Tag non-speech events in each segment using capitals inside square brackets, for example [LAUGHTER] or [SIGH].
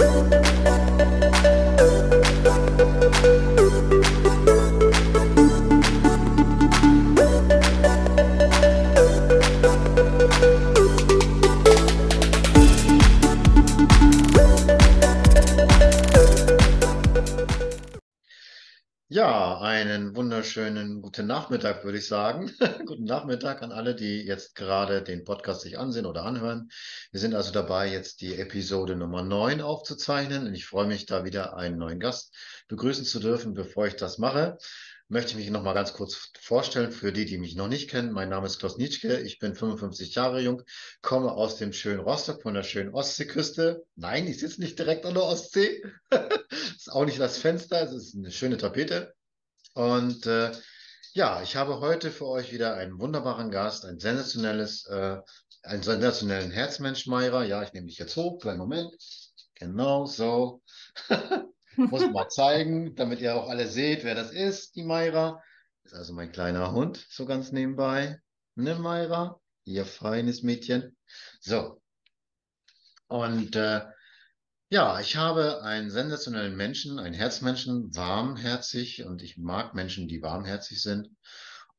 Woo! Wunderschönen guten Nachmittag, würde ich sagen. [LAUGHS] Guten Nachmittag an alle, die jetzt gerade den Podcast sich ansehen oder anhören. Wir sind also dabei, jetzt die Episode Nummer 9 aufzuzeichnen. Und ich freue mich, da wieder einen neuen Gast begrüßen zu dürfen. Bevor ich das mache, möchte ich mich noch mal ganz kurz vorstellen für die, die mich noch nicht kennen. Mein Name ist Klaus Nitschke. Ich bin 55 Jahre jung, komme aus dem schönen Rostock von der schönen Ostseeküste. Nein, ich sitze nicht direkt an der Ostsee. [LAUGHS] ist auch nicht das Fenster, es ist eine schöne Tapete. Und äh, ja, ich habe heute für euch wieder einen wunderbaren Gast, ein sensationelles, äh, einen sensationellen Herzmensch, Meira. Ja, ich nehme dich jetzt hoch, kleinen Moment. Genau, so. [LAUGHS] Muss mal zeigen, damit ihr auch alle seht, wer das ist, die. Das ist also mein kleiner Hund, so ganz nebenbei. Ne, Meira? Ihr feines Mädchen. So. Und äh, ja, ich habe einen sensationellen Menschen, einen Herzmenschen, warmherzig und ich mag Menschen, die warmherzig sind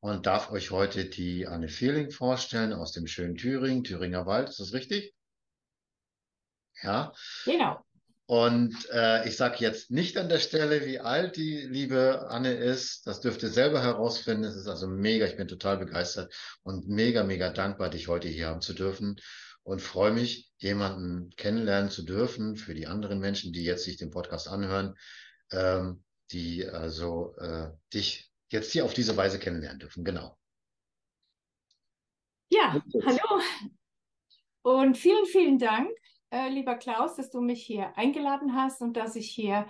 und darf euch heute die Anne Feeling vorstellen aus dem schönen Thüringen, Thüringer Wald. Ist das richtig? Ja. Genau. Und äh, ich sage jetzt nicht an der Stelle, wie alt die liebe Anne ist. Das dürft ihr selber herausfinden. Es ist also mega. Ich bin total begeistert und mega, mega dankbar, dich heute hier haben zu dürfen und freue mich, jemanden kennenlernen zu dürfen für die anderen Menschen, die jetzt sich den Podcast anhören, ähm, die also äh, dich jetzt hier auf diese Weise kennenlernen dürfen. Genau. Ja, hallo und vielen, vielen Dank, äh, lieber Klaus, dass du mich hier eingeladen hast und dass ich hier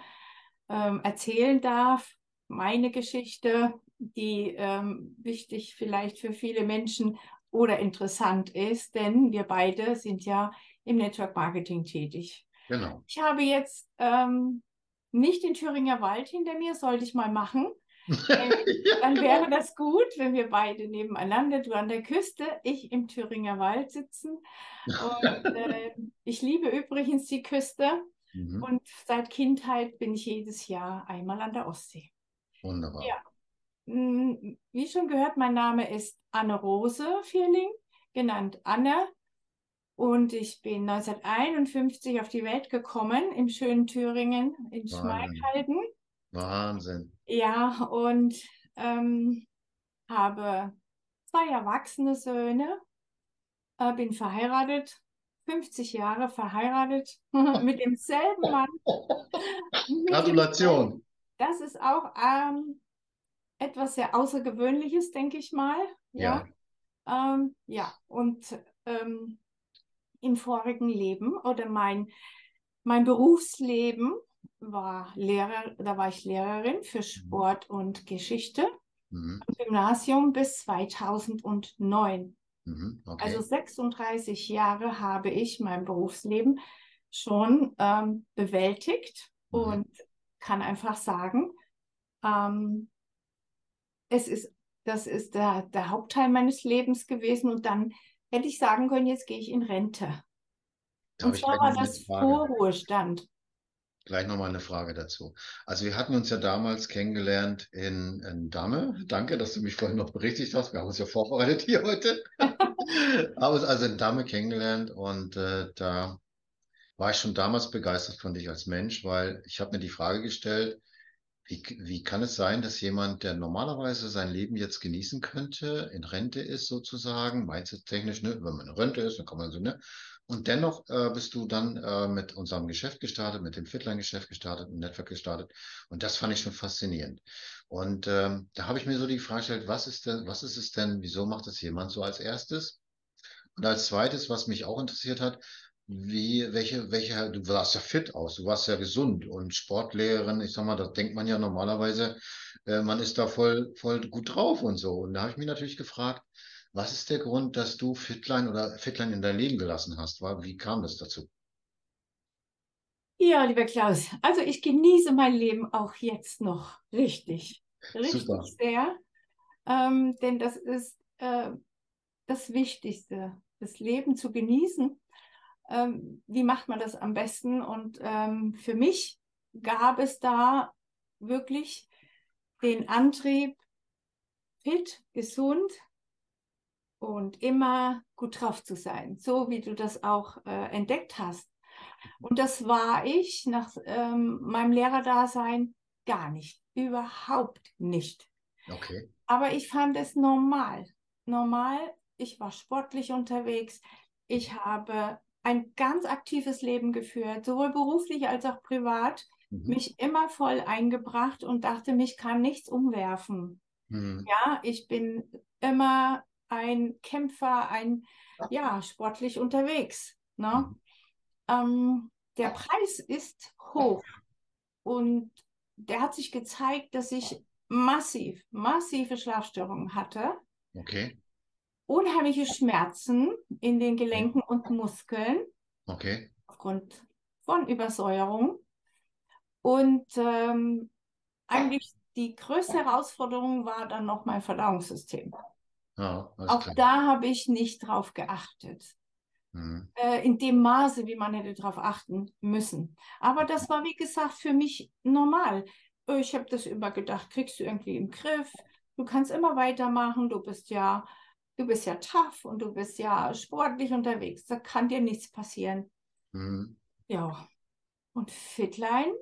ähm, erzählen darf, meine Geschichte, die ähm, wichtig vielleicht für viele Menschen oder interessant ist, denn wir beide sind ja im Network Marketing tätig. Genau. Ich habe jetzt ähm, nicht den Thüringer Wald hinter mir, sollte ich mal machen. [LAUGHS] Ja, dann wäre das gut, wenn wir beide nebeneinander, du an der Küste, ich im Thüringer Wald sitzen. Und [LAUGHS] äh, ich liebe übrigens die Küste. Mhm. Und seit Kindheit bin ich jedes Jahr einmal an der Ostsee. Wunderbar. Ja. Hm, wie schon gehört, mein Name ist Anne Rose Vierling, genannt Anne. Und ich bin 1951 auf die Welt gekommen, im schönen Thüringen, in Schmalkalden. Wahnsinn. Ja, und ähm, habe zwei erwachsene Söhne, äh, bin verheiratet, 50 Jahre verheiratet [LAUGHS] mit demselben Mann. [LAUGHS] Gratulation. Das ist auch ähm, etwas sehr Außergewöhnliches, denke ich mal. Ja. Ja, ähm, ja. und ähm, im vorigen Leben oder mein, mein Berufsleben war Lehrer, da war ich Lehrerin für mhm. Sport und Geschichte mhm. am Gymnasium bis 2009. Mhm, okay. Also 36 Jahre habe ich mein Berufsleben schon ähm, bewältigt mhm. und kann einfach sagen, ähm, es ist, das ist der, der Hauptteil meines Lebens gewesen und dann hätte ich sagen können, jetzt gehe ich in Rente. Da und zwar war das Vorruhestand. Gleich nochmal eine Frage dazu. Also wir hatten uns ja damals kennengelernt in, in Damme. Danke, dass du mich vorhin noch berichtigt hast. Wir haben uns ja vorbereitet hier heute. [LAUGHS] haben uns also in Damme kennengelernt und äh, da war ich schon damals begeistert von dich als Mensch, weil ich habe mir die Frage gestellt, wie, wie kann es sein, dass jemand, der normalerweise sein Leben jetzt genießen könnte, in Rente ist sozusagen, mindset-technisch, ne, wenn man in Rente ist, dann kann man so, ne? Und dennoch äh, bist du dann äh, mit unserem Geschäft gestartet, mit dem Fitline-Geschäft gestartet, mit Network gestartet. Und das fand ich schon faszinierend. Und ähm, da habe ich mir so die Frage gestellt, was ist denn, was ist es denn, wieso macht es jemand so als erstes? Und als zweites, was mich auch interessiert hat, wie, welche, welche, du warst ja fit aus, du warst ja gesund und Sportlehrerin, ich sag mal, da denkt man ja normalerweise, äh, man ist da voll, voll gut drauf und so. Und da habe ich mich natürlich gefragt, was ist der Grund, dass du Fitline oder Fitline in dein Leben gelassen hast? Wie kam das dazu? Ja, lieber Klaus, also ich genieße mein Leben auch jetzt noch richtig, richtig Super. sehr, ähm, denn das ist äh, das Wichtigste, das Leben zu genießen ähm, wie macht man das am besten? Und ähm, für mich gab es da wirklich den Antrieb, fit, gesund und immer gut drauf zu sein, so wie du das auch äh, entdeckt hast. Und das war ich nach ähm, meinem Lehrerdasein gar nicht, überhaupt nicht. Okay. Aber ich fand es normal. Normal, ich war sportlich unterwegs. Ich habe ein ganz aktives Leben geführt, sowohl beruflich als auch privat, mhm. mich immer voll eingebracht und dachte, mich kann nichts umwerfen. Mhm. Ja, ich bin immer ein Kämpfer, ein, ja, sportlich unterwegs. Ne? Mhm. Ähm, der Preis ist hoch und der hat sich gezeigt, dass ich massiv, massive Schlafstörungen hatte. Okay. Unheimliche Schmerzen in den Gelenken und Muskeln. Okay. Aufgrund von Übersäuerung. Und ähm, eigentlich die größte Herausforderung war dann noch mein Verdauungssystem. Ja, Auch klar. da habe ich nicht drauf geachtet. Mhm. Äh, in dem Maße, wie man hätte darauf achten müssen. Aber das war, wie gesagt, für mich normal. Ich habe das immer gedacht, kriegst du irgendwie im Griff. Du kannst immer weitermachen. Du bist ja, du bist ja tough und du bist ja sportlich unterwegs. Da kann dir nichts passieren. Mhm. Ja. Und Fitline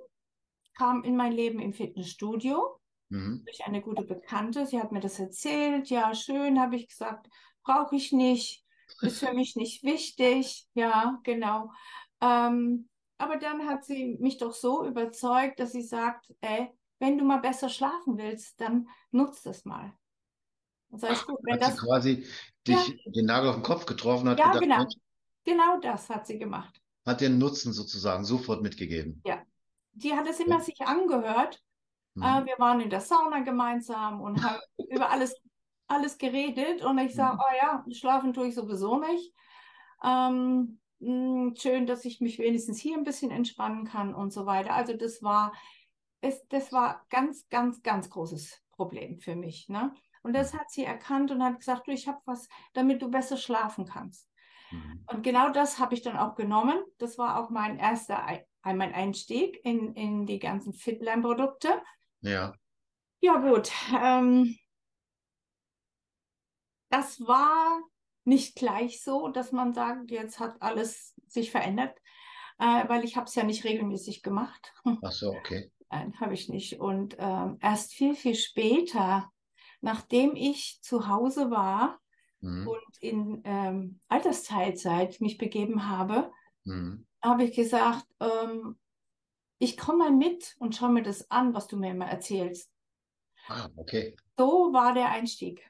kam in mein Leben im Fitnessstudio mhm. durch eine gute Bekannte. Sie hat mir das erzählt. Ja, schön, habe ich gesagt, brauche ich nicht, ist für mich nicht wichtig. Ja, genau. Ähm, aber dann hat sie mich doch so überzeugt, dass sie sagt, ey, wenn du mal besser schlafen willst, dann nutzt es mal. Das heißt, gut, wenn hat das, sie quasi dich ja, den Nagel auf den Kopf getroffen hat. Ja, gedacht, genau. Genau das hat sie gemacht. Hat den Nutzen sozusagen sofort mitgegeben. Ja, die hat es immer ja. sich angehört. Mhm. Äh, wir waren in der Sauna gemeinsam und haben [LAUGHS] über alles, alles geredet. Und ich sage, mhm. oh ja, schlafen tue ich sowieso nicht. Ähm, mh, hm, schön, dass ich mich wenigstens hier ein bisschen entspannen kann und so weiter. Also das war, es, das war ganz, ganz, ganz großes Problem für mich. Ne? Und das hat sie erkannt und hat gesagt, du, ich habe was, damit du besser schlafen kannst. Mhm. Und genau das habe ich dann auch genommen. Das war auch mein erster mein Einstieg in, in die ganzen Fitline-Produkte. Ja. Ja, gut. Ähm, das war nicht gleich so, dass man sagt, jetzt hat alles sich verändert, äh, weil ich habe es ja nicht regelmäßig gemacht. Ach so, okay. [LAUGHS] Nein, habe ich nicht. Und ähm, erst viel, viel später, nachdem ich zu Hause war mhm. und in ähm, Altersteilzeit mich begeben habe, mhm habe ich gesagt, ähm, ich komme mal mit und schaue mir das an, was du mir immer erzählst. Ah, okay. So war der Einstieg.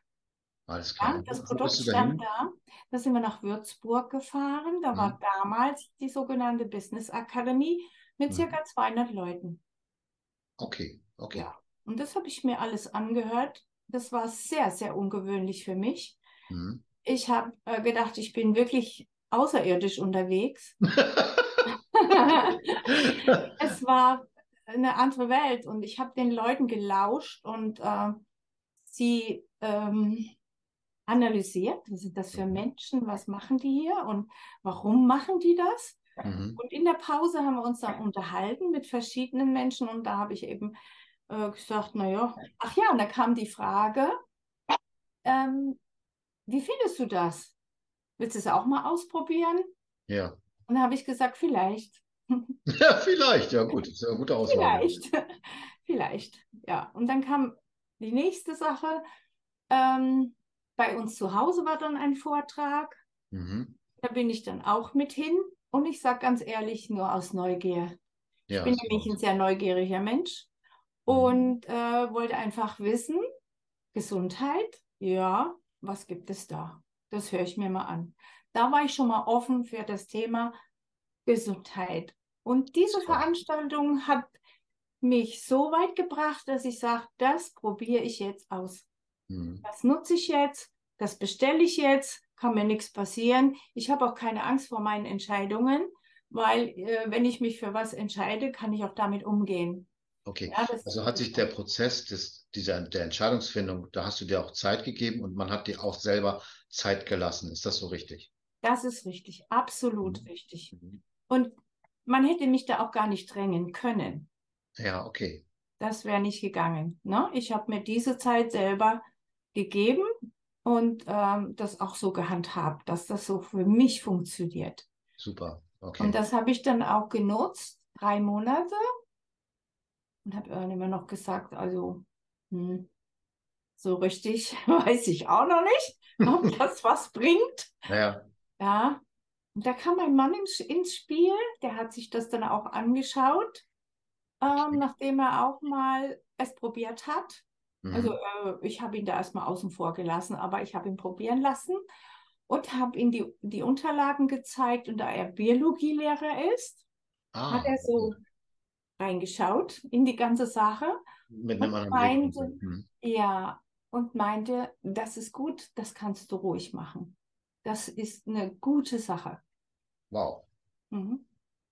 Alles klar. Ja, das Produkt stand da. Da sind wir nach Würzburg gefahren. Da mhm. war damals die sogenannte Business Akademie mit mhm. circa 200 Leuten. Okay, okay. Ja. Und das habe ich mir alles angehört. Das war sehr, sehr ungewöhnlich für mich. Mhm. Ich habe äh, gedacht, ich bin wirklich außerirdisch unterwegs. [LAUGHS] es war eine andere Welt und ich habe den Leuten gelauscht und äh, sie ähm, analysiert, was sind das für mhm. Menschen, was machen die hier und warum machen die das? Mhm. Und in der Pause haben wir uns dann unterhalten mit verschiedenen Menschen und da habe ich eben äh, gesagt, naja, ach ja, und da kam die Frage, ähm, wie findest du das? Willst du es auch mal ausprobieren? Ja. Und da habe ich gesagt, vielleicht. [LAUGHS] Ja, vielleicht, ja gut, das ist ja eine gute Aussage. Vielleicht, [LAUGHS] vielleicht, ja. Und dann kam die nächste Sache. Ähm, bei uns zu Hause war dann ein Vortrag. Mhm. Da bin ich dann auch mit hin. Und ich sage ganz ehrlich, nur aus Neugier. Ja, ich bin nämlich ein sehr neugieriger Mensch. Und äh, wollte einfach wissen, Gesundheit, ja, was gibt es da? Das höre ich mir mal an. Da war ich schon mal offen für das Thema Gesundheit. Und diese Veranstaltung hat mich so weit gebracht, dass ich sage, das probiere ich jetzt aus. Mhm. Das nutze ich jetzt, das bestelle ich jetzt, kann mir nichts passieren. Ich habe auch keine Angst vor meinen Entscheidungen, weil äh, wenn ich mich für was entscheide, kann ich auch damit umgehen. Okay, ja, also hat sich der Prozess des, dieser, der Entscheidungsfindung, da hast du dir auch Zeit gegeben und man hat dir auch selber Zeit gelassen. Ist das so richtig? Das ist richtig, absolut mhm. richtig. Mhm. Und man hätte mich da auch gar nicht drängen können. Ja, okay. Das wäre nicht gegangen. Ne? Ich habe mir diese Zeit selber gegeben und ähm, das auch so gehandhabt, dass das so für mich funktioniert. Super. Okay. Und das habe ich dann auch genutzt, drei Monate. Und habe immer noch gesagt, also hm, so richtig [LAUGHS] weiß ich auch noch nicht, ob [LAUGHS] das was bringt. Ja. Ja. Und da kam mein Mann ins, ins Spiel, der hat sich das dann auch angeschaut, ähm, nachdem er auch mal es probiert hat. Mhm. Also äh, ich habe ihn da erstmal außen vor gelassen, aber ich habe ihn probieren lassen und habe ihm die, die Unterlagen gezeigt. Und da er Biologielehrer ist, ah, hat er so. Reingeschaut in die ganze Sache. Mit einem anderen meinte, mhm. Ja, und meinte, das ist gut, das kannst du ruhig machen. Das ist eine gute Sache. Wow. Mhm.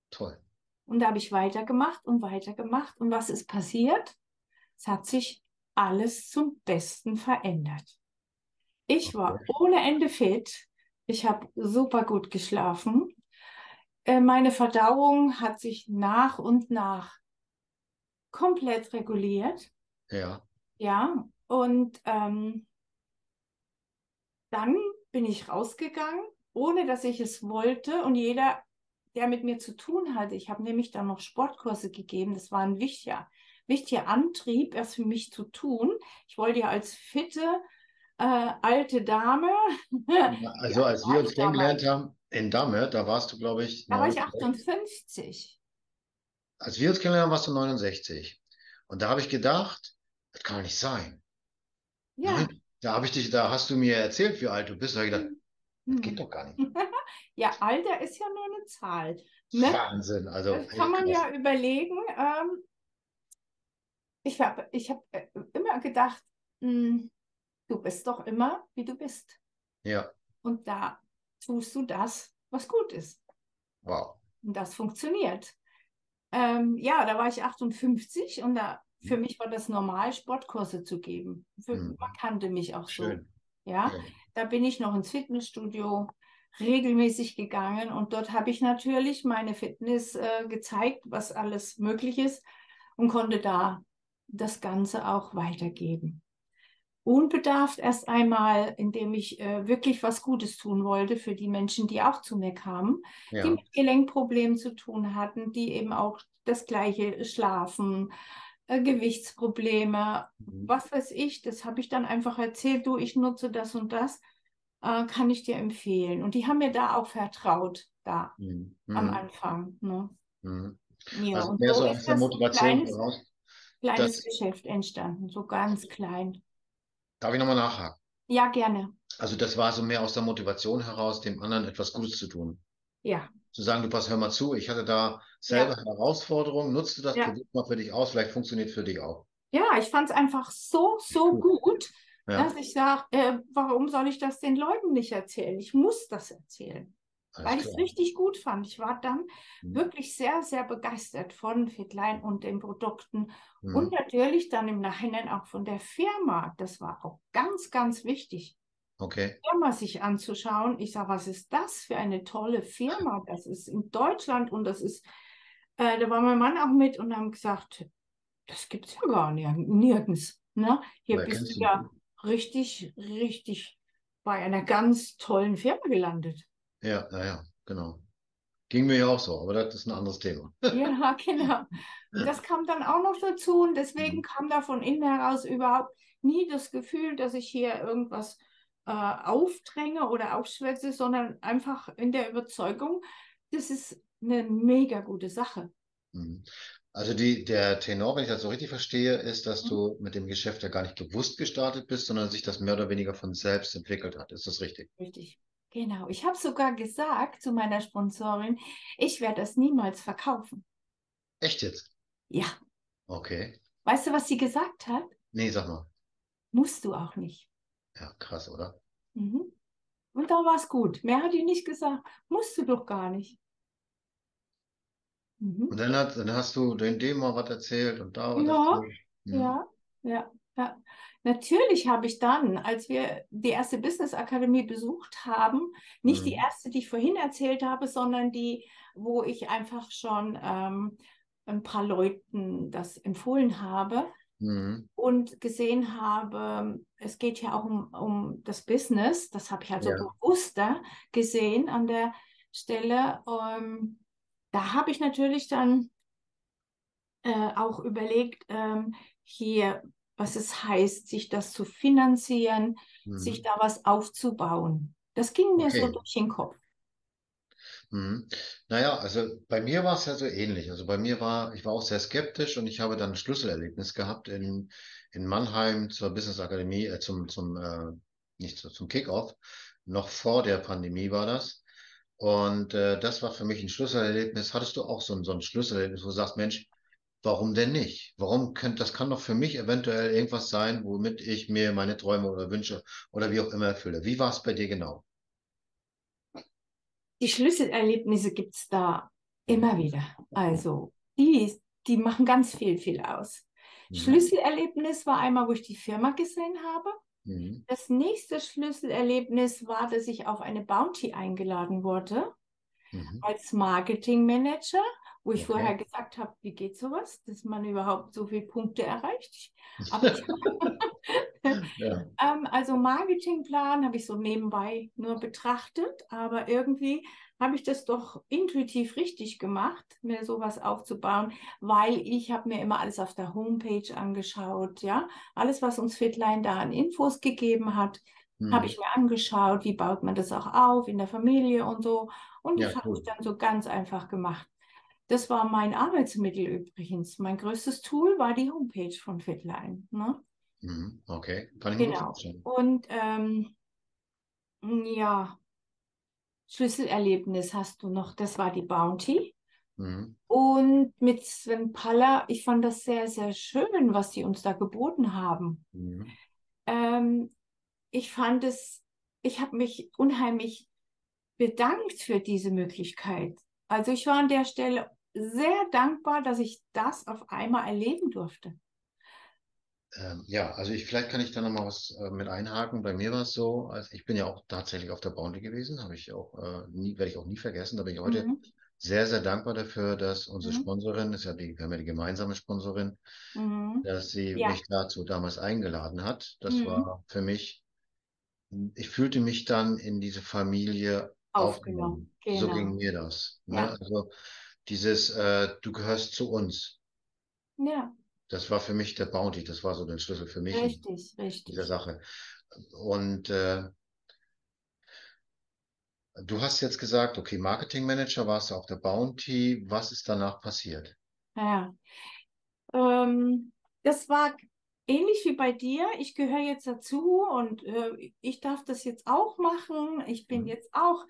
Toll. Und da habe ich weitergemacht und weitergemacht. Und was ist passiert? Es hat sich alles zum Besten verändert. Ich war ohne Ende fit. Ich habe super gut geschlafen. Äh, meine Verdauung hat sich nach und nach komplett reguliert. Ja. Ja, und ähm, dann bin ich rausgegangen, ohne dass ich es wollte. Und jeder, der mit mir zu tun hatte, ich habe nämlich dann noch Sportkurse gegeben, das war ein wichtiger, wichtiger Antrieb, erst für mich zu tun. Ich wollte ja als fitte, äh, alte Dame. [LAUGHS] also als wir uns kennengelernt haben in Damme, da warst du, glaube ich. Da war ich 58. Als wir uns kennengelernt haben, warst du 69. Und da habe ich gedacht, das kann nicht sein. Ja. Nein, da habe ich dich, da hast du mir erzählt, wie alt du bist. Da habe ich gedacht, das hm. geht doch gar nicht. [LAUGHS] ja, Alter ist ja nur eine Zahl. Ne? Wahnsinn. Also, das kann man ja überlegen. Ähm, ich habe ich hab äh, immer gedacht, mh, hm, du bist doch immer, wie du bist. Ja. Und da tust du das, was gut ist. Wow. Und das funktioniert. Ähm, ja, da war ich 58 und da für mhm. mich war das normal, Sportkurse zu geben. Für, mhm. Man kannte mich auch Schön. so. Ja? ja, da bin ich noch ins Fitnessstudio regelmäßig gegangen und dort habe ich natürlich meine Fitness äh, gezeigt, was alles möglich ist und konnte da das Ganze auch weitergeben. Unbedarft erst einmal, indem ich äh, wirklich was Gutes tun wollte für die Menschen, die auch zu mir kamen, ja. die mit Gelenkproblemen zu tun hatten, die eben auch das gleiche schlafen, äh, Gewichtsprobleme, mhm. was weiß ich, das habe ich dann einfach erzählt, du, ich nutze das und das, äh, kann ich dir empfehlen. Und die haben mir da auch vertraut, da mhm. am mhm. Anfang. Ne? Mhm. Ja, also und mehr so, so aus der Motivation kleines, heraus. Kleines das, Geschäft entstanden, so ganz klein. Darf ich nochmal nachhaken? Ja, gerne. Also das war so mehr aus der Motivation heraus, dem anderen etwas Gutes zu tun. Ja. Zu sagen, du pass, hör mal zu, ich hatte da selber ja. Herausforderungen, nutzt du das, ja. mal für dich aus, vielleicht funktioniert für dich auch. Ja, ich fand es einfach so, so gut, ja. dass ich sage, äh, warum soll ich das den Leuten nicht erzählen? Ich muss das erzählen. Alles weil ich es richtig gut fand. Ich war dann mhm. wirklich sehr, sehr begeistert von Fitline und den Produkten mhm. und natürlich dann im Nachhinein auch von der Firma. Das war auch ganz, ganz wichtig. Okay. Firma sich anzuschauen. Ich sage, was ist das für eine tolle Firma? Das ist in Deutschland und das ist äh, da war mein Mann auch mit und haben gesagt, das gibt es ja gar nirgends. Ne? Hier Woher bist du ja richtig, richtig bei einer ganz tollen Firma gelandet. Ja, naja, genau. Ging mir ja auch so, aber das ist ein anderes Thema. ja, [LAUGHS] genau. Das kam dann auch noch dazu und deswegen mhm. kam da von innen heraus überhaupt nie das Gefühl, dass ich hier irgendwas äh, aufdränge oder aufschwätze, sondern einfach in der Überzeugung, das ist eine mega gute Sache. Mhm. Also die, der Tenor, wenn ich das so richtig verstehe, ist, dass mhm. du mit dem Geschäft ja gar nicht bewusst gestartet bist, sondern sich das mehr oder weniger von selbst entwickelt hat. Ist das richtig? Richtig. Genau. Ich habe sogar gesagt zu meiner Sponsorin, ich werde das niemals verkaufen. Echt jetzt? Ja. Okay. Weißt du, was sie gesagt hat? Nee, sag mal. Musst du auch nicht. Ja, krass, oder? Mhm. Und da war es gut. Mehr hat die nicht gesagt. Musst du doch gar nicht. Mhm. Und dann, hat, dann hast du den dem mal was erzählt und da was ja, erzählt. Ja, ja, ja. Natürlich habe ich dann, als wir die erste Business Akademie besucht haben, nicht mhm. die erste, die ich vorhin erzählt habe, sondern die, wo ich einfach schon ähm, ein paar Leuten das empfohlen habe mhm. und gesehen habe, es geht ja auch um, um das Business. Das habe ich also ja. bewusster gesehen an der Stelle. Ähm, da habe ich natürlich dann äh, auch überlegt, ähm, hier was es heißt, sich das zu finanzieren, mhm. sich da was aufzubauen. Das ging mir okay. so durch den Kopf. Mhm. Naja, also bei mir war es ja so ähnlich. Also bei mir war, ich war auch sehr skeptisch und ich habe dann ein Schlüsselerlebnis gehabt in, in Mannheim zur Business Akademie, äh, zum, zum, äh, nicht so, zum Kickoff. Noch vor der Pandemie war das. Und äh, das war für mich ein Schlüsselerlebnis. Hattest du auch so, so ein Schlüsselerlebnis, wo du sagst, Mensch, Warum denn nicht? Warum könnte, das kann doch für mich eventuell irgendwas sein, womit ich mir meine Träume oder Wünsche oder wie auch immer erfülle. Wie war es bei dir genau? Die Schlüsselerlebnisse gibt es da immer wieder. Also, die, die machen ganz viel, viel aus. Mhm. Schlüsselerlebnis war einmal, wo ich die Firma gesehen habe. Mhm. Das nächste Schlüsselerlebnis war, dass ich auf eine Bounty eingeladen wurde mhm. als Marketingmanager wo ich okay. vorher gesagt habe, wie geht sowas, dass man überhaupt so viele Punkte erreicht. [LAUGHS] Ja. [LAUGHS] ähm, also Marketingplan habe ich so nebenbei nur betrachtet, aber irgendwie habe ich das doch intuitiv richtig gemacht, mir sowas aufzubauen, weil ich habe mir immer alles auf der Homepage angeschaut, ja, alles, was uns Fitline da an Infos gegeben hat, hm. habe ich mir angeschaut, wie baut man das auch auf in der Familie und so. Und ja, das cool. habe ich dann so ganz einfach gemacht. Das war mein Arbeitsmittel übrigens. Mein größtes Tool war die Homepage von Fitline. Ne? Mhm, okay, kann ich genau. Und ähm, ja, Schlüsselerlebnis hast du noch, das war die Bounty. Mhm. Und mit Sven Paller, ich fand das sehr, sehr schön, was sie uns da geboten haben. Mhm. Ähm, ich fand es, ich habe mich unheimlich bedankt für diese Möglichkeit. Also ich war an der Stelle sehr dankbar, dass ich das auf einmal erleben durfte. Ähm, ja, also ich, vielleicht kann ich da nochmal was äh, mit einhaken. Bei mir war es so, also ich bin ja auch tatsächlich auf der Bounty gewesen, habe ich auch äh, nie, werde ich auch nie vergessen. Da bin ich heute mhm. sehr, sehr dankbar dafür, dass unsere mhm. Sponsorin, ist ja die, wir haben ja die gemeinsame Sponsorin, mhm. dass sie ja. mich dazu damals eingeladen hat. Das mhm. war für mich, ich fühlte mich dann in diese Familie aufgenommen. aufgenommen. Genau. So ging mir das. Ne? Ja. Also dieses, äh, du gehörst zu uns. Ja. Das war für mich der Bounty, das war so der Schlüssel für mich. Richtig, in richtig. Dieser Sache. Und äh, du hast jetzt gesagt, okay, Marketing Manager warst du auf der Bounty. Was ist danach passiert? Ja. Ähm, das war ähnlich wie bei dir. Ich gehöre jetzt dazu und äh, ich darf das jetzt auch machen. Ich bin mhm. jetzt auch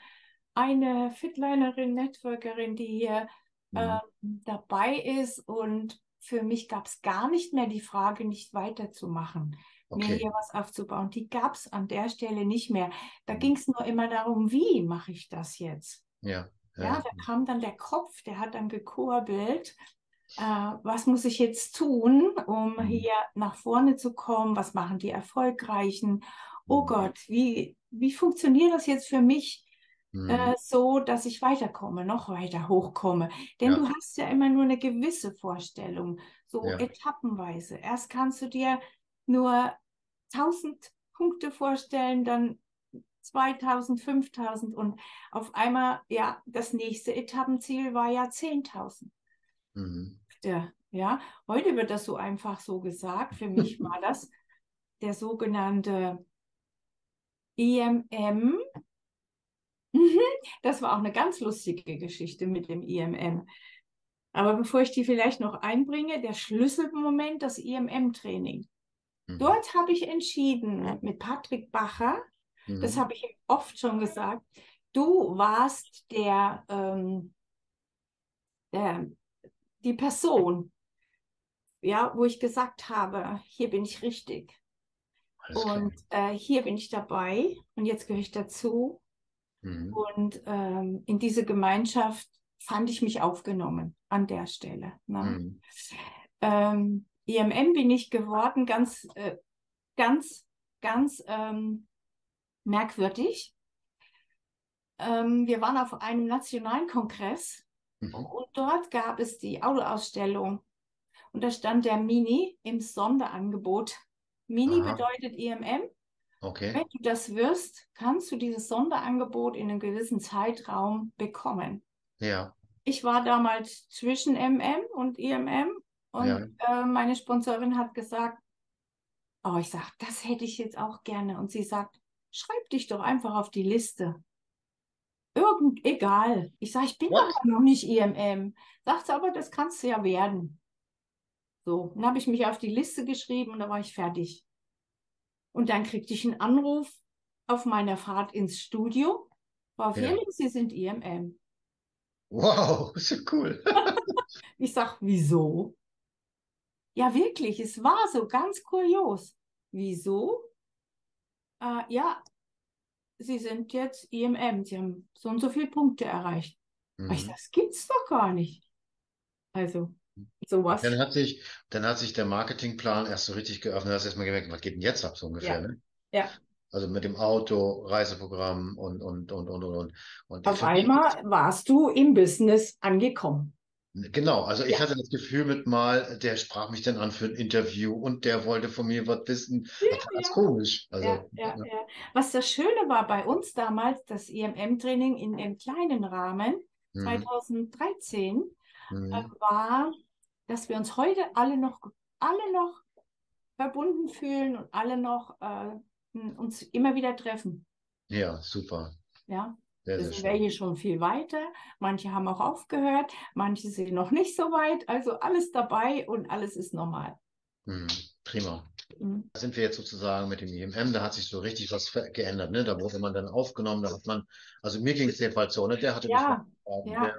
eine Fitlinerin, Networkerin, die hier mhm. äh, dabei ist. Und für mich gab es gar nicht mehr die Frage, nicht weiterzumachen, okay. mir hier was aufzubauen. Die gab es an der Stelle nicht mehr. Da mhm. ging es nur immer darum, wie mache ich das jetzt? Ja. Ja, ja da kam dann der Kopf, der hat dann gekurbelt. Äh, was muss ich jetzt tun, um mhm. hier nach vorne zu kommen? Was machen die Erfolgreichen? Oh mhm. Gott, wie, wie funktioniert das jetzt für mich? Mhm. äh, so, dass ich weiterkomme, noch weiter hochkomme. Denn ja. du hast ja immer nur eine gewisse Vorstellung, so ja. etappenweise. Erst kannst du dir nur 1000 Punkte vorstellen, dann 2000, 5000 und auf einmal, ja, das nächste Etappenziel war ja 10.000. Mhm. Ja, heute wird das so einfach so gesagt. Für mich [LAUGHS] war das der sogenannte IMM, Mhm. Das war auch eine ganz lustige Geschichte mit dem IMM. Aber bevor ich die vielleicht noch einbringe, der Schlüsselmoment, das IMM-Training. Mhm. Dort habe ich entschieden mit Patrick Bacher, mhm. das habe ich oft schon gesagt, du warst der, ähm, der, die Person, ja, wo ich gesagt habe, hier bin ich richtig. und äh, hier bin ich dabei und jetzt gehöre ich dazu Mhm. Und ähm, in diese Gemeinschaft fand ich mich aufgenommen an der Stelle. Ne? Mhm. Ähm, IMM bin ich geworden, ganz äh, ganz, ganz ähm, merkwürdig. Ähm, wir waren auf einem nationalen Kongress mhm. und dort gab es die Autoausstellung. Und da stand der Mini im Sonderangebot. Mini Aha. bedeutet IMM. Okay. Wenn du das wirst, kannst du dieses Sonderangebot in einem gewissen Zeitraum bekommen. Ja. Ich war damals zwischen MM und IMM und ja. äh, meine Sponsorin hat gesagt, oh, ich sage, das hätte ich jetzt auch gerne. Und sie sagt, schreib dich doch einfach auf die Liste. Irgend, egal. Ich sage, ich bin What? aber noch nicht IMM. Sagt sie, aber das kannst du ja werden. So, dann habe ich mich auf die Liste geschrieben und da war ich fertig. Und dann kriegte ich einen Anruf auf meiner Fahrt ins Studio. Frau Felix, ja. Sie sind IMM. Wow, [LAUGHS] ist ja cool. [LAUGHS] ich sage, wieso? Ja, wirklich, es war so ganz kurios. Wieso? Äh, ja, Sie sind jetzt IMM, Sie haben so und so viele Punkte erreicht. Mhm. Ich, das gibt's doch gar nicht. Also, sowas. Dann hat sich, dann hat sich der Marketingplan erst so richtig geöffnet, hast erstmal gemerkt, was geht denn jetzt ab, so ungefähr, ja. ne? Ja. Also mit dem Auto, Reiseprogramm und, und, und, und, und. und Auf einmal warst du im Business angekommen. Genau, also ich ja. hatte das Gefühl mit mal, der sprach mich dann an für ein Interview und der wollte von mir was wissen. Ja, das war ganz ja. komisch. Also, ja, Was das Schöne war bei uns damals, das IMM-Training in dem kleinen Rahmen, mhm. 2013, mhm. Äh, war, dass wir uns heute alle noch, alle noch verbunden fühlen und alle noch äh, uns immer wieder treffen. Ja, super. Ja, sehr, sehr sind welche schon viel weiter, manche haben auch aufgehört, manche sind noch nicht so weit. Also alles dabei und alles ist normal. Mhm, prima. Mhm. Da sind wir jetzt sozusagen mit dem IMM, da hat sich so richtig was geändert. Ne? Da wurde man dann aufgenommen, da hat man, also mir ging es jedenfalls so, ne? der hatte ja, ja.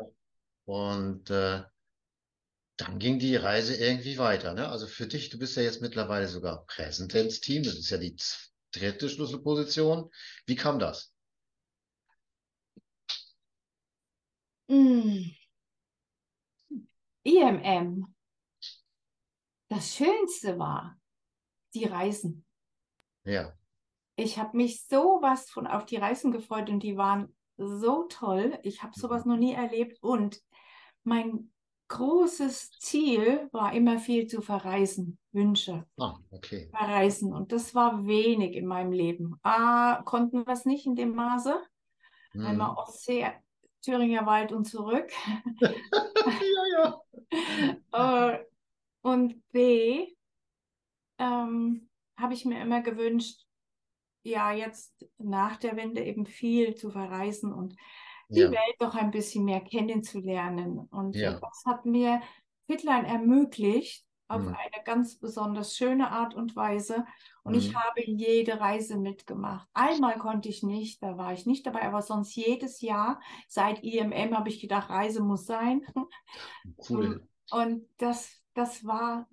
und äh, dann ging die Reise irgendwie weiter. Ne? Also für dich, du bist ja jetzt mittlerweile sogar Präsentenzteam, das ist ja die dritte Schlüsselposition. Wie kam das? Mm. Das Schönste war die Reisen. Ja. Ich habe mich sowas von auf die Reisen gefreut und die waren so toll. Ich habe sowas noch nie erlebt und mein großes Ziel war immer viel zu verreisen, Wünsche. Ah, okay. Verreisen und das war wenig in meinem Leben. A, konnten wir es nicht in dem Maße. Hm. Einmal Ostsee Thüringer Wald und zurück. [LAUGHS] ja, ja. Äh, und B, ähm, habe ich mir immer gewünscht, ja, jetzt nach der Wende eben viel zu verreisen und die ja. Welt noch ein bisschen mehr kennenzulernen. Und ja. das hat mir Fitline ermöglicht, auf mhm. eine ganz besonders schöne Art und Weise. Und mhm. ich habe jede Reise mitgemacht. Einmal konnte ich nicht, da war ich nicht dabei, aber sonst jedes Jahr seit IMM habe ich gedacht, Reise muss sein. Cool. [LAUGHS] Und das, das war,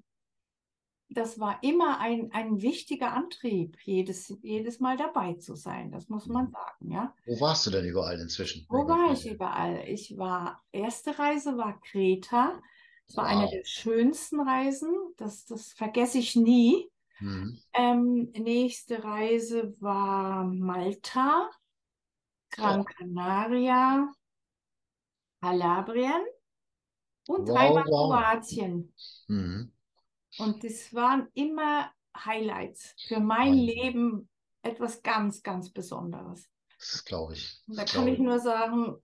das war immer ein, ein wichtiger Antrieb, jedes, jedes Mal dabei zu sein. Das muss man mhm. sagen, ja. Wo warst du denn überall inzwischen? Wo war ich überall? Ich war, erste Reise war Kreta. Es war wow. eine der schönsten Reisen, das, das vergesse ich nie. Mhm. Ähm, nächste Reise war Malta, Gran oh. Canaria, Kalabrien und wow, wow. Kroatien. Mhm. Und das waren immer Highlights für mein Leben, etwas ganz, ganz Besonderes. Das glaube ich. Und da kann ich nur sagen,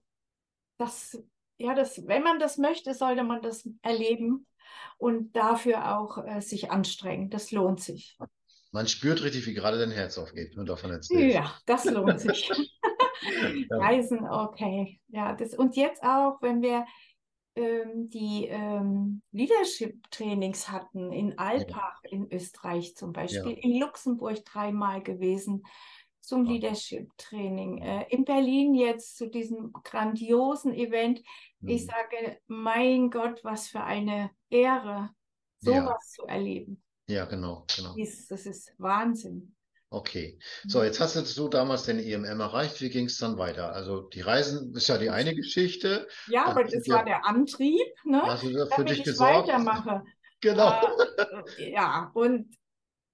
das ja, das, wenn man das möchte, sollte man das erleben und dafür auch äh, sich anstrengen. Das lohnt sich. Man spürt richtig, wie gerade dein Herz aufgeht, wenn du davon erzählst. Ja, das lohnt sich. [LAUGHS] Reisen, okay. Ja, das, und jetzt auch, wenn wir ähm, die ähm, Leadership-Trainings hatten in Alpach ja. in Österreich zum Beispiel, ja. in Luxemburg dreimal gewesen, zum Leadership-Training. Äh, in Berlin jetzt zu diesem grandiosen Event. Mhm. Ich sage, mein Gott, was für eine Ehre, sowas ja. zu erleben. Ja, genau, genau. Das, das ist Wahnsinn. Okay. So, mhm. jetzt hast du damals den EMM erreicht. Wie ging es dann weiter? Also die Reisen ist ja die eine Geschichte. Ja, aber das war der Antrieb, ne? Hast du für dich ich gesorgt? weitermache. [LAUGHS] Genau. Äh, ja, und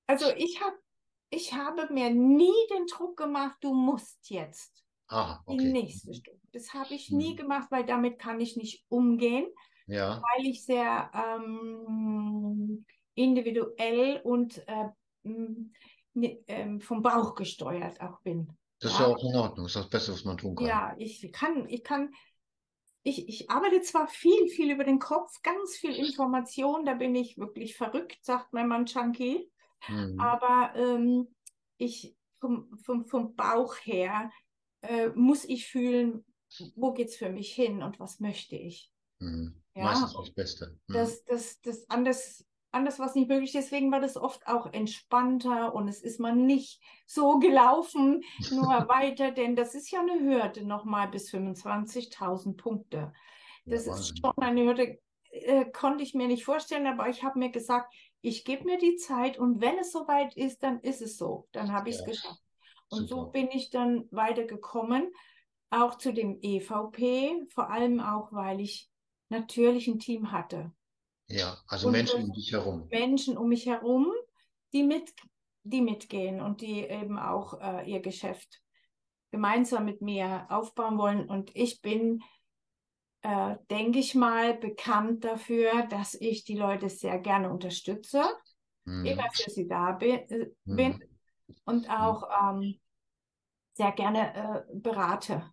also ich habe ich habe mir nie den Druck gemacht, du musst jetzt ah, okay. die nächste Stunde. Das habe ich nie mhm. gemacht, weil damit kann ich nicht umgehen, ja. weil ich sehr ähm, individuell und äh, äh, vom Bauch gesteuert auch bin. Das ist ja, ja auch in Ordnung, das ist das Beste, was man tun kann. Ja, ich kann, ich kann, ich, ich arbeite zwar viel, viel über den Kopf, ganz viel Information, da bin ich wirklich verrückt, sagt mein Mann Chunky. Mhm. Aber ähm, ich vom, vom, vom Bauch her äh, muss ich fühlen, wo geht es für mich hin und was möchte ich. Mhm. Ja, Meistens das Beste. Mhm. Das, das, das anders, anders was nicht möglich. Deswegen war das oft auch entspannter und es ist man nicht so gelaufen, nur [LAUGHS] weiter, denn das ist ja eine Hürde nochmal bis 25.000 Punkte. Das ja, ist schon eine Hürde, äh, konnte ich mir nicht vorstellen, aber ich habe mir gesagt, ich gebe mir die Zeit und wenn es soweit ist, dann ist es so. Dann habe ich es ja. geschafft. Und Super. so bin ich dann weitergekommen, auch zu dem EVP, vor allem auch, weil ich natürlich ein Team hatte. Ja, also und Menschen um dich herum. Menschen um mich herum, die, mit, die mitgehen und die eben auch äh, ihr Geschäft gemeinsam mit mir aufbauen wollen. Und ich bin äh, denke ich mal, bekannt dafür, dass ich die Leute sehr gerne unterstütze, mhm. immer für sie da bin, äh, mhm. bin und auch ähm, sehr gerne äh, berate.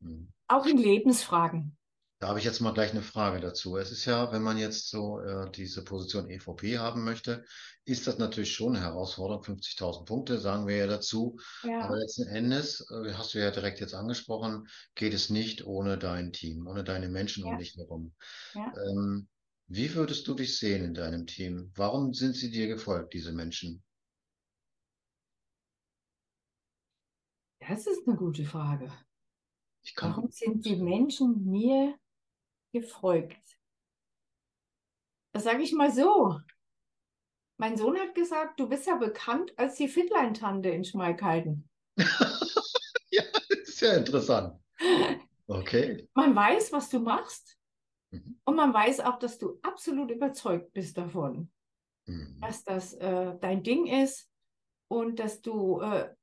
Mhm. Auch in Lebensfragen. Da habe ich jetzt mal gleich eine Frage dazu. Es ist ja, wenn man jetzt so äh, diese Position EVP haben möchte, ist das natürlich schon eine Herausforderung. 50.000 Punkte, sagen wir ja dazu. Ja. Aber letzten Endes, äh, hast du ja direkt jetzt angesprochen, geht es nicht ohne dein Team, ohne deine Menschen ja. um dich herum. Ja. Ähm, wie würdest du dich sehen in deinem Team? Warum sind sie dir gefolgt, diese Menschen? Das ist eine gute Frage. Warum sind die Menschen mir gefolgt. Das sage ich mal so. Mein Sohn hat gesagt, du bist ja bekannt als die Fitlein-Tante in Schmalkalden. [LAUGHS] ja, das ist ja interessant. Okay. Man weiß, was du machst. Mhm. Und man weiß auch, dass du absolut überzeugt bist davon, mhm. dass das äh, dein Ding ist und dass du äh,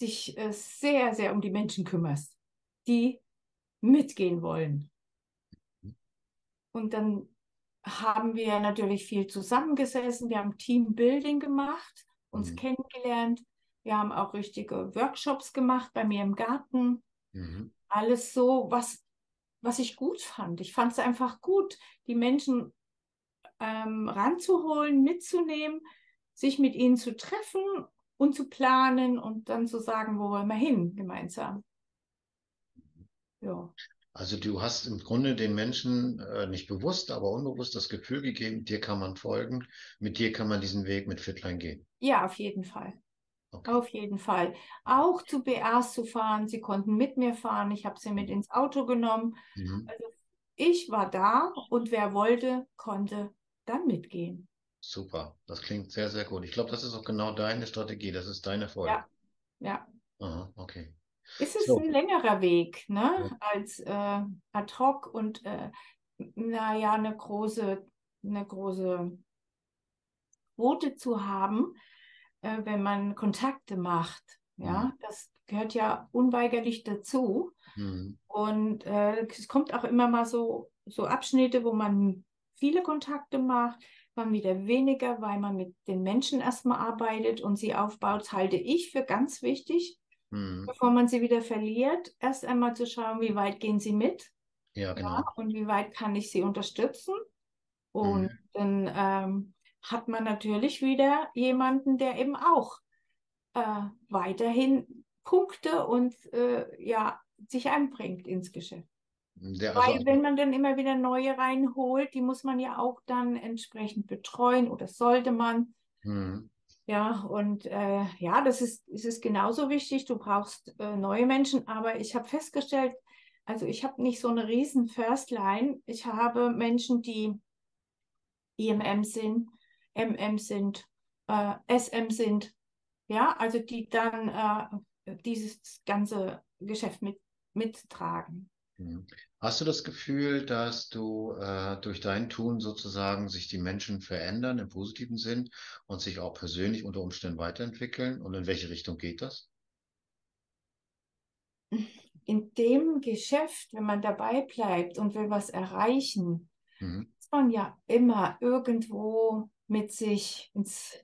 dich äh, sehr, sehr um die Menschen kümmerst, die mitgehen wollen. Und dann haben wir natürlich viel zusammengesessen. Wir haben Teambuilding gemacht, uns mhm. kennengelernt. Wir haben auch richtige Workshops gemacht bei mir im Garten. Mhm. Alles so, was, was ich gut fand. Ich fand es einfach gut, die Menschen ähm, ranzuholen, mitzunehmen, sich mit ihnen zu treffen und zu planen und dann zu sagen, wo wollen wir hin gemeinsam. Mhm. Ja. Also du hast im Grunde den Menschen äh, nicht bewusst, aber unbewusst das Gefühl gegeben, dir kann man folgen, mit dir kann man diesen Weg mit Fitline gehen. Ja, auf jeden Fall. Okay. Auf jeden Fall. Auch zu BAs zu fahren, sie konnten mit mir fahren, ich habe sie mit ins Auto genommen. Mhm. Also ich war da und wer wollte, konnte dann mitgehen. Super, das klingt sehr, sehr gut. Ich glaube, das ist auch genau deine Strategie, das ist deine Erfolg. Ja, ja. Aha, okay. Ist es so. ein längerer Weg, ne? Ja. Als äh, ad hoc und äh, naja, eine große, eine große Quote zu haben, äh, wenn man Kontakte macht. Ja, mhm. das gehört ja unweigerlich dazu. Mhm. Und äh, es kommt auch immer mal so, so Abschnitte, wo man viele Kontakte macht, man wieder weniger, weil man mit den Menschen erstmal arbeitet und sie aufbaut, halte ich für ganz wichtig mhm. bevor man sie wieder verliert, erst einmal zu schauen, wie weit gehen sie mit. Ja, genau. Ja, und wie weit kann ich sie unterstützen. Und mhm. dann ähm, hat man natürlich wieder jemanden, der eben auch äh, weiterhin Punkte und äh, ja, sich einbringt ins Geschäft. Der, also, Weil wenn man dann immer wieder neue reinholt, die muss man ja auch dann entsprechend betreuen oder sollte man. Mhm. Ja, und äh, ja, das ist, ist es genauso wichtig. Du brauchst äh, neue Menschen, aber ich habe festgestellt, also ich habe nicht so eine riesen First Line. Ich habe Menschen, die IMM sind, MM sind, äh, SM sind, ja, also die dann äh, dieses ganze Geschäft mit, mittragen. Mhm. Hast du das Gefühl, dass du äh, durch dein Tun sozusagen sich die Menschen verändern im positiven Sinn und sich auch persönlich unter Umständen weiterentwickeln? Und in welche Richtung geht das? In dem Geschäft, wenn man dabei bleibt und will was erreichen, mhm. ist man ja immer irgendwo mit sich ins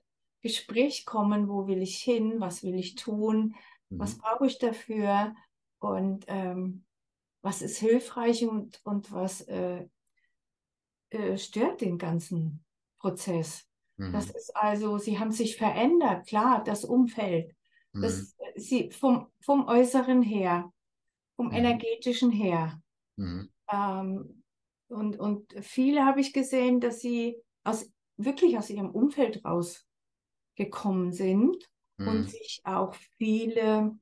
Gespräch kommen, wo will ich hin, was will ich tun, mhm. was brauche ich dafür und ähm, was ist hilfreich und, und was äh, äh, stört den ganzen Prozess. Mhm. Das ist also, sie haben sich verändert, klar, das Umfeld. Mhm. Das, sie, vom, vom Äußeren her, vom mhm. Energetischen her. Mhm. Ähm, und, und viele habe ich gesehen, dass sie aus, wirklich aus ihrem Umfeld rausgekommen sind und mhm. sich auch viele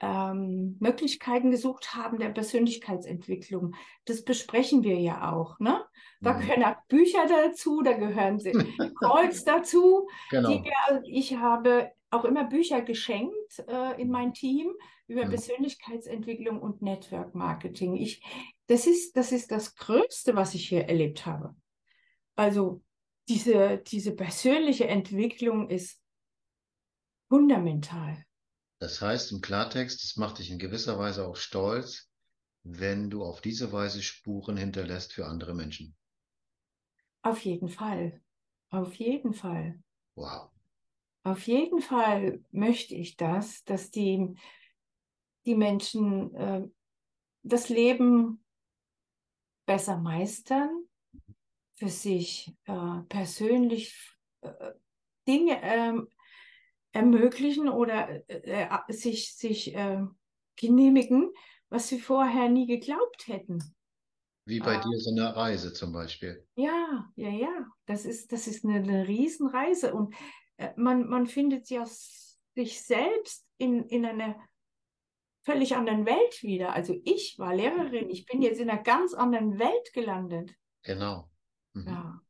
ähm, Möglichkeiten gesucht haben der Persönlichkeitsentwicklung. Das besprechen wir ja auch. Ne? Da mhm. gehören auch Bücher dazu, da gehören [LAUGHS] Calls dazu. Genau. Die, ich habe auch immer Bücher geschenkt äh, in mein Team über mhm. Persönlichkeitsentwicklung und Network Marketing. Ich, das, ist, das ist das Größte, was ich hier erlebt habe. Also diese, diese persönliche Entwicklung ist fundamental. Das heißt im Klartext, es macht dich in gewisser Weise auch stolz, wenn du auf diese Weise Spuren hinterlässt für andere Menschen. Auf jeden Fall. Auf jeden Fall. Wow. Auf jeden Fall möchte ich das, dass die, die Menschen äh, das Leben besser meistern, für sich äh, persönlich äh, Dinge ähm, ermöglichen oder äh, äh, sich, sich äh, genehmigen, was sie vorher nie geglaubt hätten. Wie bei äh, dir so eine Reise zum Beispiel. Ja, ja, ja. Das ist, das ist eine, eine Riesenreise. Und äh, man, man findet ja sich selbst in, in einer völlig anderen Welt wieder. Also ich war Lehrerin, ich bin jetzt in einer ganz anderen Welt gelandet. Genau. Mhm. Ja.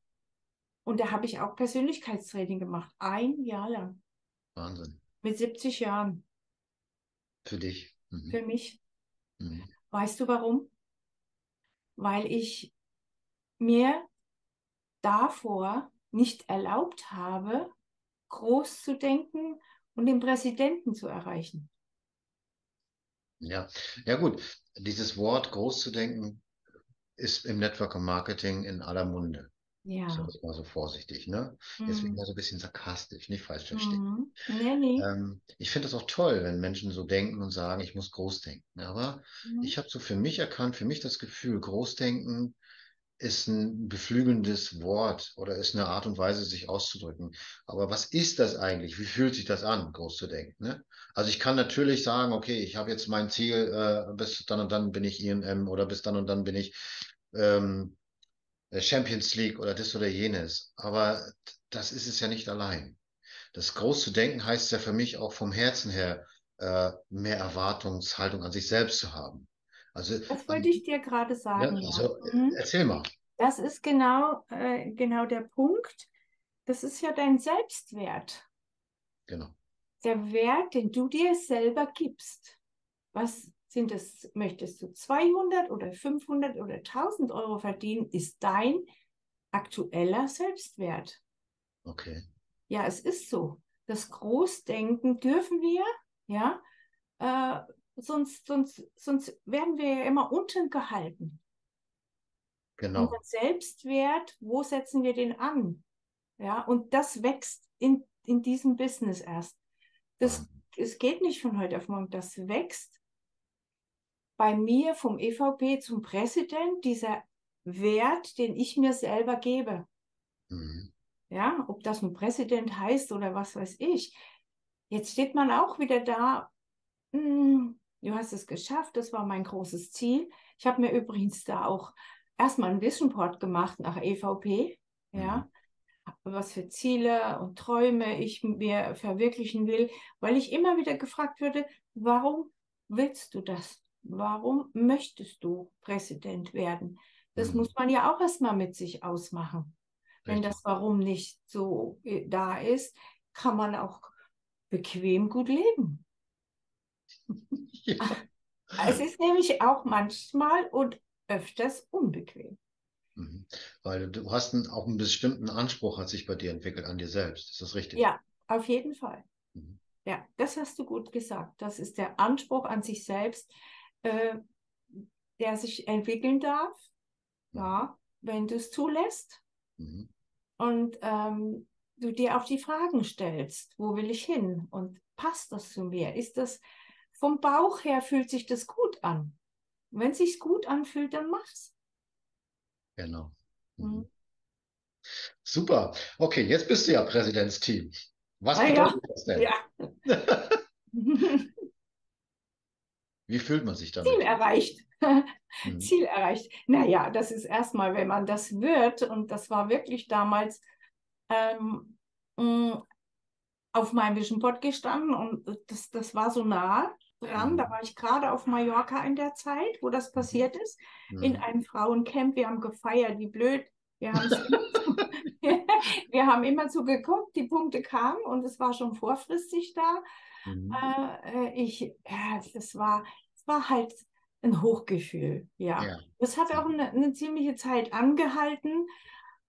Und da habe ich auch Persönlichkeitstraining gemacht, ein Jahr lang. Wahnsinn. Mit 70 Jahren. Für dich. Mhm. Für mich. Mhm. Weißt du warum? Weil ich mir davor nicht erlaubt habe, groß zu denken und den Präsidenten zu erreichen. Ja, ja gut. Dieses Wort groß zu denken ist im Network Marketing in aller Munde. Ja. So, mal so vorsichtig, ne? Deswegen mhm. so ein bisschen sarkastisch, nicht falsch verstehen. Mhm. Nee, nee. Ähm, ich finde das auch toll, wenn Menschen so denken und sagen, ich muss groß denken. Aber mhm. ich habe so für mich erkannt, für mich das Gefühl, Großdenken ist ein beflügelndes Wort oder ist eine Art und Weise, sich auszudrücken. Aber was ist das eigentlich? Wie fühlt sich das an, groß zu denken? Ne? Also ich kann natürlich sagen, okay, ich habe jetzt mein Ziel, äh, bis dann und dann bin ich IMM oder bis dann und dann bin ich ähm, äh, Champions League oder das oder jenes. Aber das ist es ja nicht allein. Das groß zu denken heißt ja für mich auch vom Herzen her, äh, mehr Erwartungshaltung an sich selbst zu haben. Also, das wollte ich dir gerade sagen. Ja, also, mhm. Erzähl mal. Das ist genau, äh, genau der Punkt. Das ist ja dein Selbstwert. Genau. Der Wert, den du dir selber gibst. Was sind es, möchtest du 200 oder 500 oder 1000 Euro verdienen, ist dein aktueller Selbstwert. Okay. Ja, es ist so. Das Großdenken dürfen wir, ja, äh, sonst, sonst, sonst werden wir ja immer unten gehalten. Genau. Unser Selbstwert, wo setzen wir den an? Ja, und das wächst in, in diesem Business erst. Das, es geht nicht von heute auf morgen, das wächst bei mir vom EVP zum Präsident dieser Wert, den ich mir selber gebe. Mhm. Ja, ob das nun Präsident heißt oder was weiß ich. Jetzt steht man auch wieder da, hm, du hast es geschafft, das war mein großes Ziel. Ich habe mir übrigens da auch erstmal ein Vision Board gemacht nach EVP, ja, mhm. was für Ziele und Träume ich mir verwirklichen will, weil ich immer wieder gefragt würde, warum willst du das? Warum möchtest du Präsident werden? Das mhm. muss man ja auch erstmal mit sich ausmachen. Richtig. Wenn das Warum nicht so äh, da ist, kann man auch bequem gut leben. [LAUGHS] Ja. Es ist nämlich auch manchmal und öfters unbequem. Mhm. Weil du hast einen, auch einen bestimmten Anspruch hat sich bei dir entwickelt an dir selbst. Ist das richtig? Ja, auf jeden Fall. Mhm. Ja, das hast du gut gesagt. Das ist der Anspruch an sich selbst, äh, der sich entwickeln darf, mhm. ja, wenn du es zulässt. Mhm. Und ähm, du dir auch die Fragen stellst, wo will ich hin und passt das zu mir? Ist das vom Bauch her fühlt sich das gut an? Wenn es sich gut anfühlt, dann mach's. Genau. Mhm. mhm. Super. Okay, jetzt bist du ja Präsidentsteam. Was ah, bedeutet ja. das denn? Ja. [LAUGHS] [LAUGHS] Wie fühlt man sich damit? Ziel erreicht. [LAUGHS] Mhm. Ziel erreicht. Naja, das ist erstmal, wenn man das wird, und das war wirklich damals ähm, mm, auf meinem Vision Board gestanden und das, das war so nah dran. Mhm. Da war ich gerade auf Mallorca in der Zeit, wo das mhm. passiert ist, mhm. in einem Frauencamp. Wir haben gefeiert, wie blöd. Wir, [LAUGHS] [LAUGHS] wir haben immer so geguckt, die Punkte kamen und es war schon vorfristig da. Mhm. Äh, ich, ja, das war, es war halt ein Hochgefühl, ja. ja. Das hat auch eine, eine ziemliche Zeit angehalten.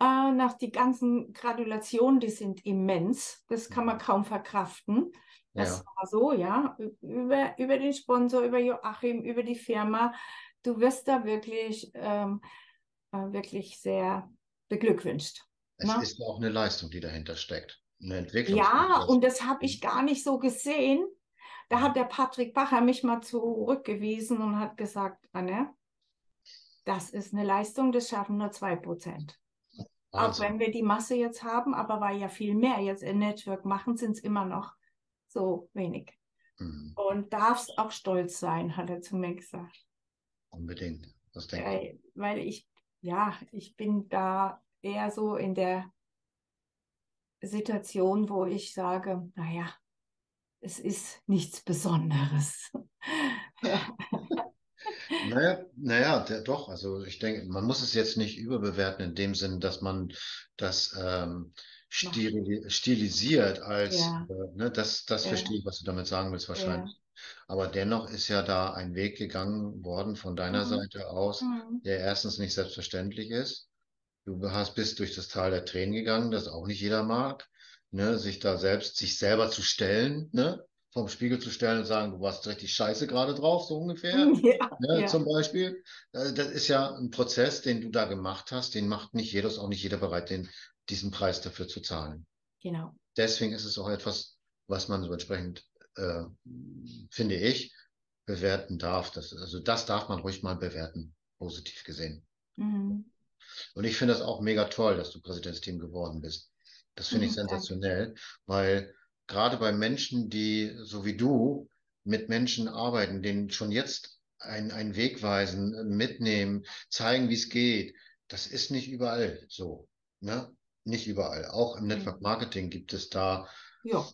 Äh, nach die ganzen Gratulationen, die sind immens. Das kann man mhm. kaum verkraften. Das ja. war so, ja. Über, über den Sponsor, über Joachim, über die Firma. Du wirst da wirklich, ähm, äh, wirklich sehr beglückwünscht. Es ne? ist auch eine Leistung, die dahinter steckt. Eine Entwicklung. Ja, und das habe ich mhm. gar nicht so gesehen. Da hat der Patrick Bacher mich mal zurückgewiesen und hat gesagt, Anne, das ist eine Leistung, das schaffen nur zwei Prozent. Auch wenn wir die Masse jetzt haben, aber weil ja viel mehr jetzt in Network machen, sind es immer noch so wenig. Mhm. Und darfst auch stolz sein, hat er zu mir gesagt. Unbedingt. Was denke weil, weil ich, ja, ich bin da eher so in der Situation, wo ich sage, naja, es ist nichts Besonderes. Naja, naja, der, doch. Also ich denke, man muss es jetzt nicht überbewerten in dem Sinn, dass man das ähm, stil, stilisiert als, ja. äh, ne, das, das ja. verstehe ich, was du damit sagen willst wahrscheinlich. Ja. Aber dennoch ist ja da ein Weg gegangen worden von deiner mhm. Seite aus, mhm. der erstens nicht selbstverständlich ist. Du hast, bist durch das Tal der Tränen gegangen, das auch nicht jeder mag, ne, sich da selbst, sich selber zu stellen, ne, vom Spiegel zu stellen und sagen, du warst richtig scheiße gerade drauf, so ungefähr, [LAUGHS] ja, ne, ja. zum Beispiel. Äh, das ist ja ein Prozess, den du da gemacht hast, den macht nicht jeder, ist auch nicht jeder bereit, den, diesen Preis dafür zu zahlen. Genau. Deswegen ist es auch etwas, was man so entsprechend, äh, finde ich, bewerten darf. Das, also das darf man ruhig mal bewerten, positiv gesehen. Mhm. Und ich finde das auch mega toll, dass du Präsidentsteam geworden bist. Das finde ich mhm, sensationell, danke. weil gerade bei Menschen, die so wie du mit Menschen arbeiten, denen schon jetzt einen Weg weisen, mitnehmen, zeigen, wie es geht, das ist nicht überall so. Ne? Nicht überall. Auch im Network Marketing gibt es da ja.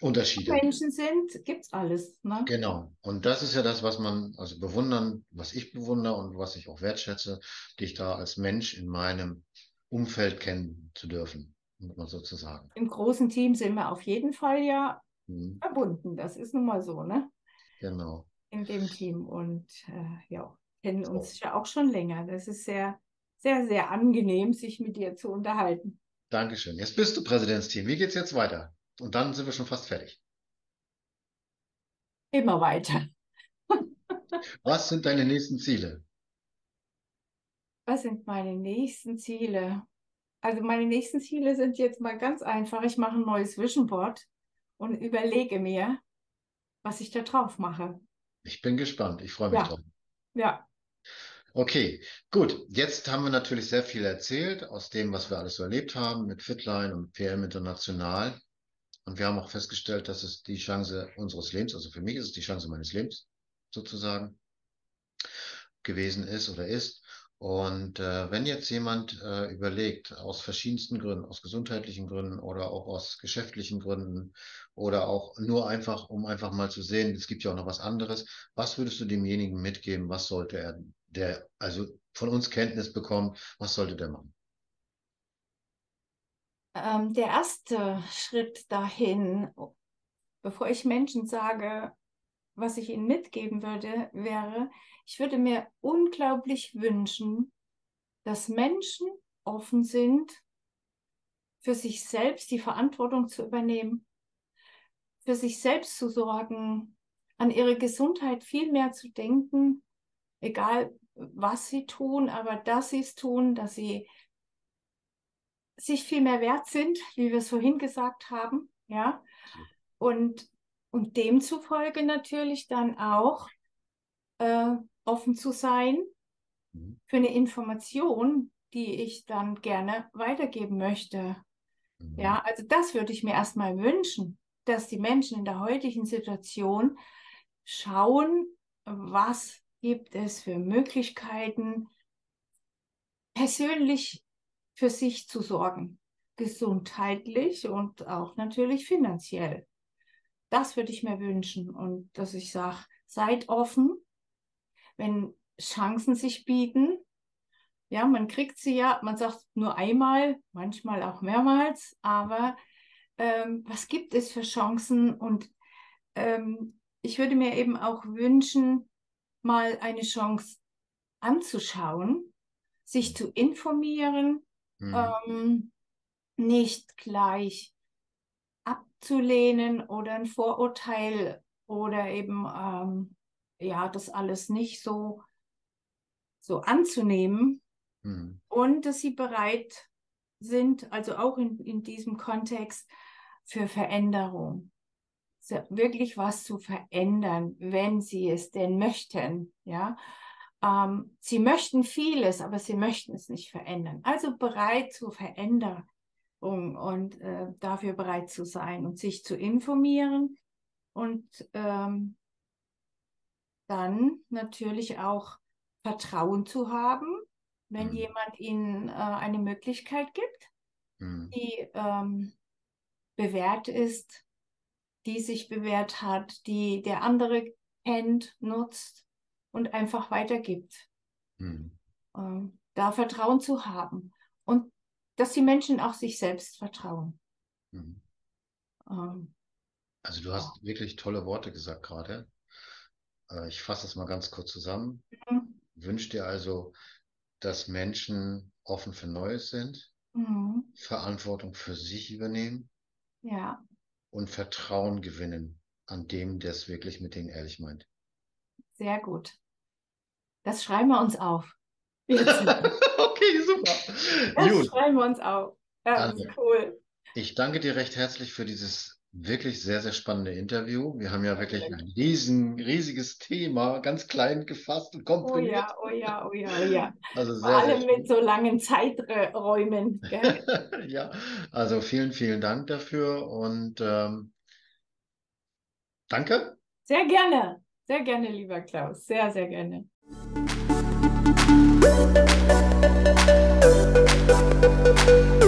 Unterschiede. Menschen sind, gibt es alles. Ne? Genau. Und das ist ja das, was man also bewundern, was ich bewundere und was ich auch wertschätze, dich da als Mensch in meinem Umfeld kennen zu dürfen muss man sozusagen. Im großen Team sind wir auf jeden Fall ja mhm. verbunden. Das ist nun mal so, ne? Genau. In dem Team und äh, ja, kennen so. uns ja auch schon länger. Das ist sehr, sehr, sehr angenehm, sich mit dir zu unterhalten. Dankeschön. Jetzt bist du Präsidentsteam. Wie geht's jetzt weiter? Und dann sind wir schon fast fertig. Immer weiter. [LAUGHS] Was sind deine nächsten Ziele? Was sind meine nächsten Ziele? Also meine nächsten Ziele sind jetzt mal ganz einfach. Ich mache ein neues Vision Board und überlege mir, was ich da drauf mache. Ich bin gespannt. Ich freue mich ja. drauf. Ja. Okay, gut. Jetzt haben wir natürlich sehr viel erzählt aus dem, was wir alles so erlebt haben mit Fitline und PM International. Und wir haben auch festgestellt, dass es die Chance unseres Lebens, also für mich ist es die Chance meines Lebens sozusagen gewesen ist oder ist. Und äh, wenn jetzt jemand äh, überlegt, aus verschiedensten Gründen, aus gesundheitlichen Gründen oder auch aus geschäftlichen Gründen oder auch nur einfach, um einfach mal zu sehen, es gibt ja auch noch was anderes, was würdest du demjenigen mitgeben? Was sollte er, der also von uns Kenntnis bekommt, was sollte der machen? Ähm, der erste Schritt dahin, bevor ich Menschen sage, was ich Ihnen mitgeben würde, wäre, ich würde mir unglaublich wünschen, dass Menschen offen sind, für sich selbst die Verantwortung zu übernehmen, für sich selbst zu sorgen, an ihre Gesundheit viel mehr zu denken, egal was sie tun, aber dass sie es tun, dass sie sich viel mehr wert sind, wie wir es vorhin gesagt haben, ja. Und, und demzufolge natürlich dann auch äh, offen zu sein mhm. für eine Information, die ich dann gerne weitergeben möchte. Mhm. Ja, also das würde ich mir erstmal wünschen, dass die Menschen in der heutigen Situation schauen, was gibt es für Möglichkeiten, persönlich für sich zu sorgen, gesundheitlich und auch natürlich finanziell. Das würde ich mir wünschen und dass ich sage, seid offen, wenn Chancen sich bieten. Ja, man kriegt sie ja, man sagt nur einmal, manchmal auch mehrmals, aber ähm, was gibt es für Chancen? Und ähm, ich würde mir eben auch wünschen, mal eine Chance anzuschauen, sich zu informieren, mhm. ähm, nicht gleich abzulehnen oder ein Vorurteil oder eben ähm, ja das alles nicht so so anzunehmen mhm. und dass sie bereit sind, also auch in, in diesem Kontext für Veränderung wirklich was zu verändern, wenn sie es denn möchten. Ja, ähm, sie möchten vieles, aber sie möchten es nicht verändern. Also bereit zur Veränderung und äh, dafür bereit zu sein und sich zu informieren und ähm, dann natürlich auch Vertrauen zu haben, wenn mhm. jemand ihnen äh, eine Möglichkeit gibt, mhm. die ähm, bewährt ist, die sich bewährt hat, die der andere kennt, nutzt und einfach weitergibt. Mhm. Ähm, da Vertrauen zu haben und dass die Menschen auch sich selbst vertrauen. Mhm. Ähm, also du hast ja. wirklich tolle Worte gesagt gerade. Äh, ich fasse das mal ganz kurz zusammen. Mhm. Wünscht dir also, dass Menschen offen für Neues sind, mhm. Verantwortung für sich übernehmen. Ja und Vertrauen gewinnen an dem, der es wirklich mit denen ehrlich meint. Sehr gut. Das schreiben wir uns auf. [LAUGHS] okay, super. Das gut. schreiben wir uns auf. Ja, also, cool. Ich danke dir recht herzlich für dieses wirklich sehr, sehr spannende Interview. Wir haben ja wirklich ein riesen, riesiges Thema, ganz klein gefasst und komprimiert. Oh ja, oh ja, oh ja, oh ja. Also sehr, Vor allem mit so langen Zeiträumen. [LAUGHS] ja, also vielen, vielen Dank dafür und ähm, danke. Sehr gerne, sehr gerne, lieber Klaus, sehr, sehr gerne. Thank you.